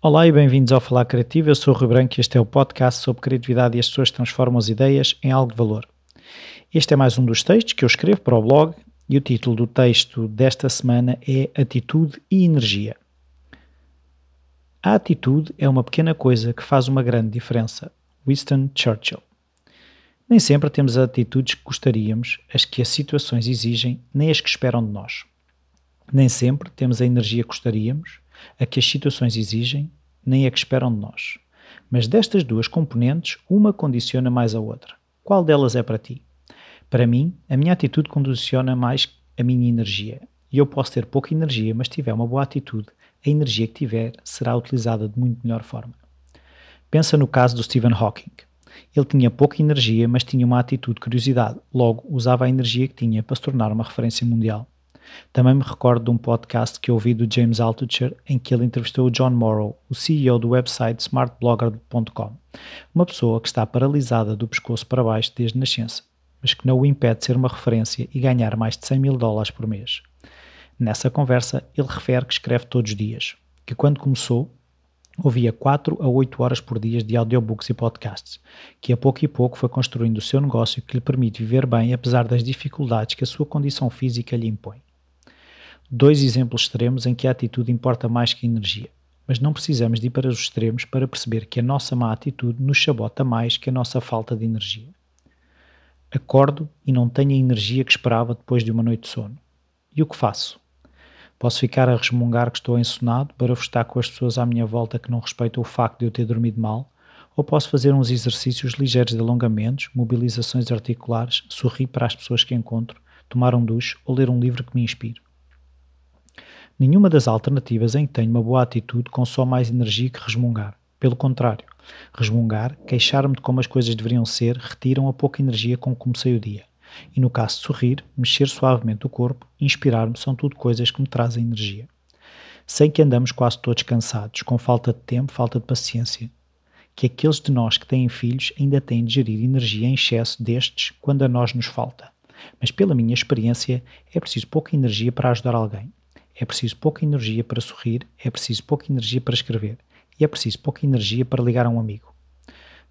Olá e bem-vindos ao Falar Criativo. Eu sou o Rui Branco e este é o podcast sobre criatividade e as pessoas transformam as ideias em algo de valor. Este é mais um dos textos que eu escrevo para o blog e o título do texto desta semana é Atitude e Energia. A atitude é uma pequena coisa que faz uma grande diferença. Winston Churchill. Nem sempre temos as atitudes que gostaríamos, as que as situações exigem, nem as que esperam de nós. Nem sempre temos a energia que gostaríamos, a que as situações exigem, nem a que esperam de nós. Mas destas duas componentes, uma condiciona mais a outra. Qual delas é para ti? Para mim, a minha atitude condiciona mais a minha energia. E eu posso ter pouca energia, mas tiver uma boa atitude, a energia que tiver será utilizada de muito melhor forma. Pensa no caso do Stephen Hawking. Ele tinha pouca energia, mas tinha uma atitude de curiosidade, logo usava a energia que tinha para se tornar uma referência mundial. Também me recordo de um podcast que ouvi do James Altucher em que ele entrevistou o John Morrow, o CEO do website smartblogger.com, uma pessoa que está paralisada do pescoço para baixo desde nascença, mas que não o impede de ser uma referência e ganhar mais de 100 mil dólares por mês. Nessa conversa, ele refere que escreve todos os dias, que quando começou, ouvia 4 a 8 horas por dia de audiobooks e podcasts, que a pouco e pouco foi construindo o seu negócio que lhe permite viver bem apesar das dificuldades que a sua condição física lhe impõe. Dois exemplos extremos em que a atitude importa mais que a energia, mas não precisamos de ir para os extremos para perceber que a nossa má atitude nos sabota mais que a nossa falta de energia. Acordo e não tenho a energia que esperava depois de uma noite de sono. E o que faço? Posso ficar a resmungar que estou ensonado para estar com as pessoas à minha volta que não respeitam o facto de eu ter dormido mal, ou posso fazer uns exercícios ligeiros de alongamentos, mobilizações articulares, sorrir para as pessoas que encontro, tomar um duche ou ler um livro que me inspire. Nenhuma das alternativas em que tenho uma boa atitude consome mais energia que resmungar. Pelo contrário, resmungar, queixar-me de como as coisas deveriam ser, retiram a pouca energia com que comecei o dia. E no caso de sorrir, mexer suavemente o corpo, inspirar-me são tudo coisas que me trazem energia. Sei que andamos quase todos cansados, com falta de tempo, falta de paciência. Que aqueles de nós que têm filhos ainda têm de gerir energia em excesso destes quando a nós nos falta. Mas pela minha experiência, é preciso pouca energia para ajudar alguém. É preciso pouca energia para sorrir, é preciso pouca energia para escrever e é preciso pouca energia para ligar a um amigo.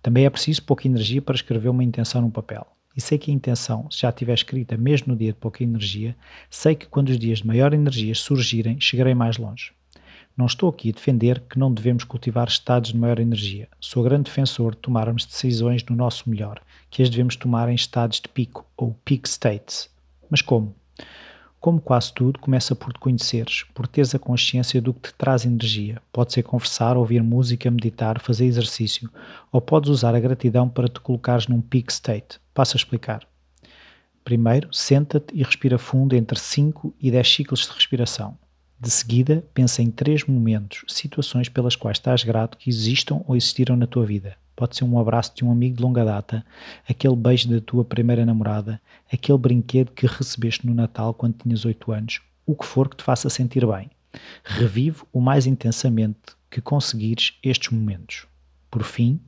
Também é preciso pouca energia para escrever uma intenção num papel e sei que a intenção, se já estiver escrita mesmo no dia de pouca energia, sei que quando os dias de maior energia surgirem, chegarei mais longe. Não estou aqui a defender que não devemos cultivar estados de maior energia. Sou grande defensor de tomarmos decisões no nosso melhor, que as devemos tomar em estados de pico ou peak states. Mas como? Como quase tudo, começa por te conheceres, por teres a consciência do que te traz energia. Pode ser conversar, ouvir música, meditar, fazer exercício, ou podes usar a gratidão para te colocares num peak state. Passo a explicar. Primeiro, senta-te e respira fundo entre 5 e 10 ciclos de respiração. De seguida, pensa em três momentos, situações pelas quais estás grato que existam ou existiram na tua vida. Pode ser um abraço de um amigo de longa data, aquele beijo da tua primeira namorada, aquele brinquedo que recebeste no Natal quando tinhas 8 anos, o que for que te faça sentir bem. Revive o mais intensamente que conseguires estes momentos. Por fim,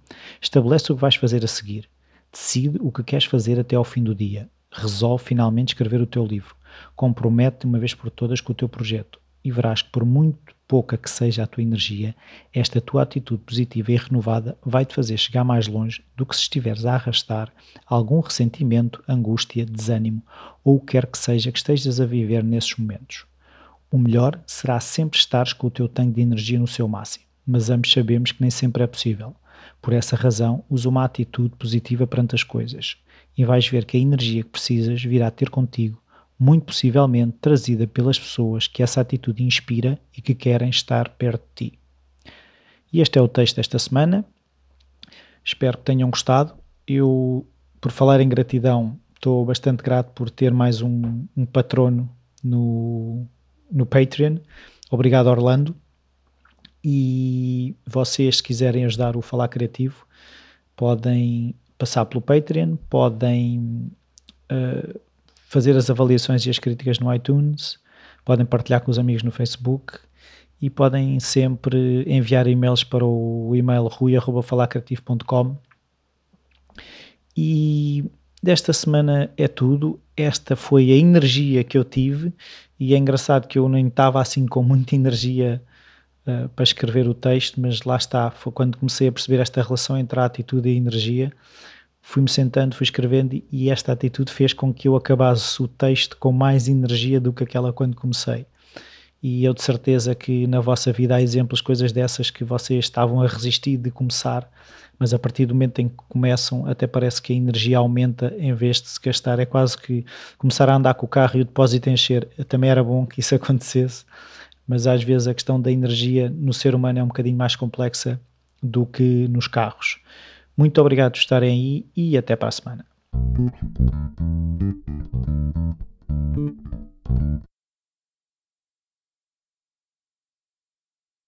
estabelece o que vais fazer a seguir. Decide o que queres fazer até ao fim do dia. Resolve finalmente escrever o teu livro. Compromete-te uma vez por todas com o teu projeto e verás que por muito pouca que seja a tua energia, esta tua atitude positiva e renovada vai-te fazer chegar mais longe do que se estiveres a arrastar algum ressentimento, angústia, desânimo ou o que quer que seja que estejas a viver nesses momentos. O melhor será sempre estares com o teu tanque de energia no seu máximo, mas ambos sabemos que nem sempre é possível. Por essa razão, usa uma atitude positiva perante as coisas e vais ver que a energia que precisas virá ter contigo muito possivelmente trazida pelas pessoas que essa atitude inspira e que querem estar perto de ti. E este é o texto desta semana. Espero que tenham gostado. Eu, por falar em gratidão, estou bastante grato por ter mais um, um patrono no, no Patreon. Obrigado, Orlando. E vocês, se quiserem ajudar o Falar Criativo, podem passar pelo Patreon, podem uh, fazer as avaliações e as críticas no iTunes, podem partilhar com os amigos no Facebook e podem sempre enviar e-mails para o e-mail rui.falacreativo.com e desta semana é tudo. Esta foi a energia que eu tive e é engraçado que eu nem estava assim com muita energia uh, para escrever o texto, mas lá está, foi quando comecei a perceber esta relação entre a atitude e a energia, fui-me sentando, fui escrevendo e esta atitude fez com que eu acabasse o texto com mais energia do que aquela quando comecei. E eu de certeza que na vossa vida há exemplos, coisas dessas que vocês estavam a resistir de começar, mas a partir do momento em que começam, até parece que a energia aumenta em vez de se gastar. É quase que começar a andar com o carro e o depósito encher. Também era bom que isso acontecesse, mas às vezes a questão da energia no ser humano é um bocadinho mais complexa do que nos carros. Muito obrigado por estarem aí e até para a semana.